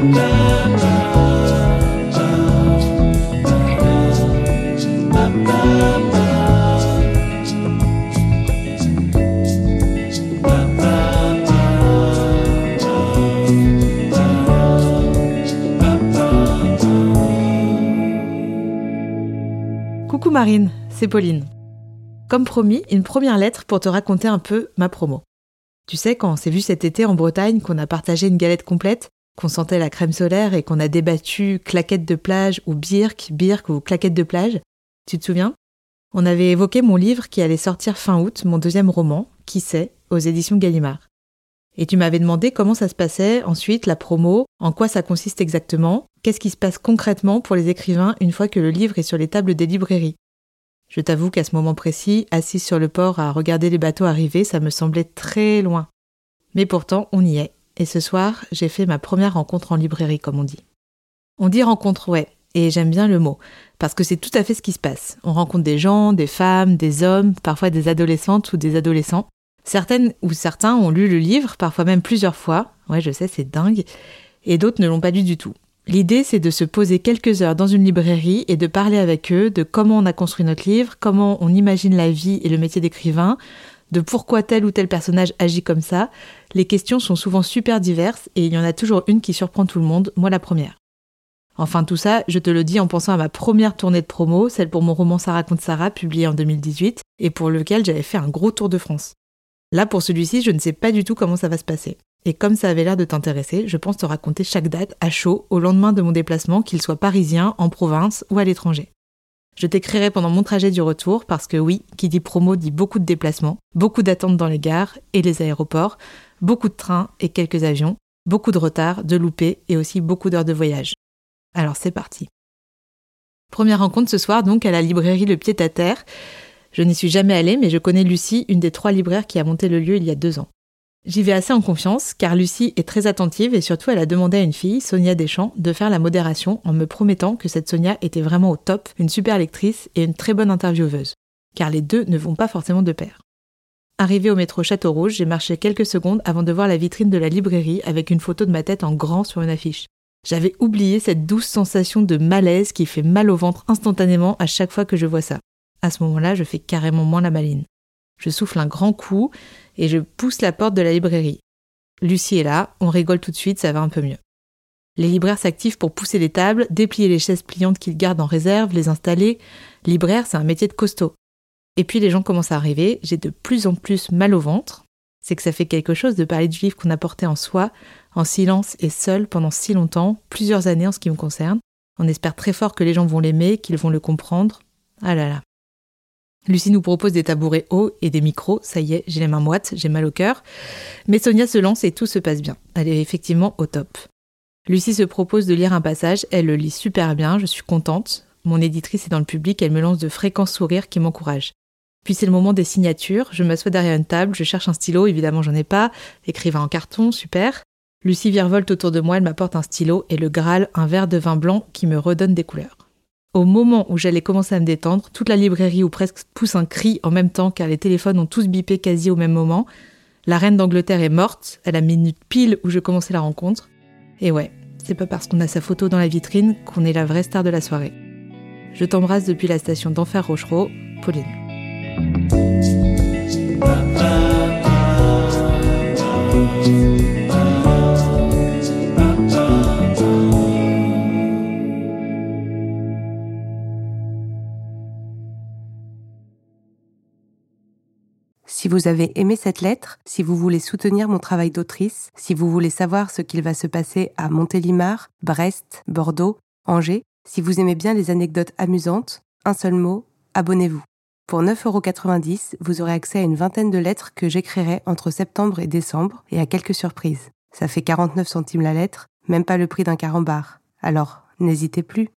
Coucou Marine, c'est Pauline. Comme promis, une première lettre pour te raconter un peu ma promo. Tu sais, quand on s'est vu cet été en Bretagne, qu'on a partagé une galette complète, qu'on sentait la crème solaire et qu'on a débattu claquette de plage ou birk, birk ou claquette de plage, tu te souviens? On avait évoqué mon livre qui allait sortir fin août, mon deuxième roman, Qui sait, aux éditions Gallimard. Et tu m'avais demandé comment ça se passait ensuite, la promo, en quoi ça consiste exactement, qu'est-ce qui se passe concrètement pour les écrivains une fois que le livre est sur les tables des librairies. Je t'avoue qu'à ce moment précis, assise sur le port à regarder les bateaux arriver, ça me semblait très loin. Mais pourtant, on y est. Et ce soir, j'ai fait ma première rencontre en librairie, comme on dit. On dit rencontre, ouais, et j'aime bien le mot, parce que c'est tout à fait ce qui se passe. On rencontre des gens, des femmes, des hommes, parfois des adolescentes ou des adolescents. Certaines ou certains ont lu le livre, parfois même plusieurs fois. Ouais, je sais, c'est dingue. Et d'autres ne l'ont pas lu du tout. L'idée, c'est de se poser quelques heures dans une librairie et de parler avec eux de comment on a construit notre livre, comment on imagine la vie et le métier d'écrivain, de pourquoi tel ou tel personnage agit comme ça. Les questions sont souvent super diverses et il y en a toujours une qui surprend tout le monde, moi la première. Enfin tout ça, je te le dis en pensant à ma première tournée de promo, celle pour mon roman Ça raconte Sarah, publié en 2018, et pour lequel j'avais fait un gros tour de France. Là, pour celui-ci, je ne sais pas du tout comment ça va se passer. Et comme ça avait l'air de t'intéresser, je pense te raconter chaque date à chaud au lendemain de mon déplacement, qu'il soit parisien, en province ou à l'étranger. Je t'écrirai pendant mon trajet du retour parce que oui, qui dit promo dit beaucoup de déplacements, beaucoup d'attentes dans les gares et les aéroports, beaucoup de trains et quelques avions, beaucoup de retards, de loupés et aussi beaucoup d'heures de voyage. Alors c'est parti. Première rencontre ce soir donc à la librairie Le Pied à Terre. Je n'y suis jamais allée, mais je connais Lucie, une des trois libraires qui a monté le lieu il y a deux ans. J'y vais assez en confiance, car Lucie est très attentive et surtout elle a demandé à une fille, Sonia Deschamps, de faire la modération en me promettant que cette Sonia était vraiment au top, une super lectrice et une très bonne intervieweuse. Car les deux ne vont pas forcément de pair. Arrivé au métro Château Rouge, j'ai marché quelques secondes avant de voir la vitrine de la librairie avec une photo de ma tête en grand sur une affiche. J'avais oublié cette douce sensation de malaise qui fait mal au ventre instantanément à chaque fois que je vois ça. À ce moment-là, je fais carrément moins la maline. Je souffle un grand coup et je pousse la porte de la librairie. Lucie est là, on rigole tout de suite, ça va un peu mieux. Les libraires s'activent pour pousser les tables, déplier les chaises pliantes qu'ils gardent en réserve, les installer. Libraire, c'est un métier de costaud. Et puis les gens commencent à arriver, j'ai de plus en plus mal au ventre. C'est que ça fait quelque chose de parler du livre qu'on a porté en soi, en silence et seul pendant si longtemps, plusieurs années en ce qui me concerne. On espère très fort que les gens vont l'aimer, qu'ils vont le comprendre. Ah là là. Lucie nous propose des tabourets hauts et des micros. Ça y est, j'ai les mains moites, j'ai mal au cœur. Mais Sonia se lance et tout se passe bien. Elle est effectivement au top. Lucie se propose de lire un passage. Elle le lit super bien. Je suis contente. Mon éditrice est dans le public. Elle me lance de fréquents sourires qui m'encouragent. Puis c'est le moment des signatures. Je m'assois derrière une table. Je cherche un stylo. Évidemment, j'en ai pas. Écrivain en carton, super. Lucie virevolte autour de moi. Elle m'apporte un stylo et le Graal, un verre de vin blanc qui me redonne des couleurs. Au moment où j'allais commencer à me détendre, toute la librairie ou presque pousse un cri en même temps car les téléphones ont tous bipé quasi au même moment. La reine d'Angleterre est morte, à la minute pile où je commençais la rencontre. Et ouais, c'est pas parce qu'on a sa photo dans la vitrine qu'on est la vraie star de la soirée. Je t'embrasse depuis la station d'Enfer Rochereau, Pauline. Si vous avez aimé cette lettre, si vous voulez soutenir mon travail d'autrice, si vous voulez savoir ce qu'il va se passer à Montélimar, Brest, Bordeaux, Angers, si vous aimez bien les anecdotes amusantes, un seul mot, abonnez-vous. Pour 9,90€, vous aurez accès à une vingtaine de lettres que j'écrirai entre septembre et décembre et à quelques surprises. Ça fait 49 centimes la lettre, même pas le prix d'un carambar. Alors, n'hésitez plus.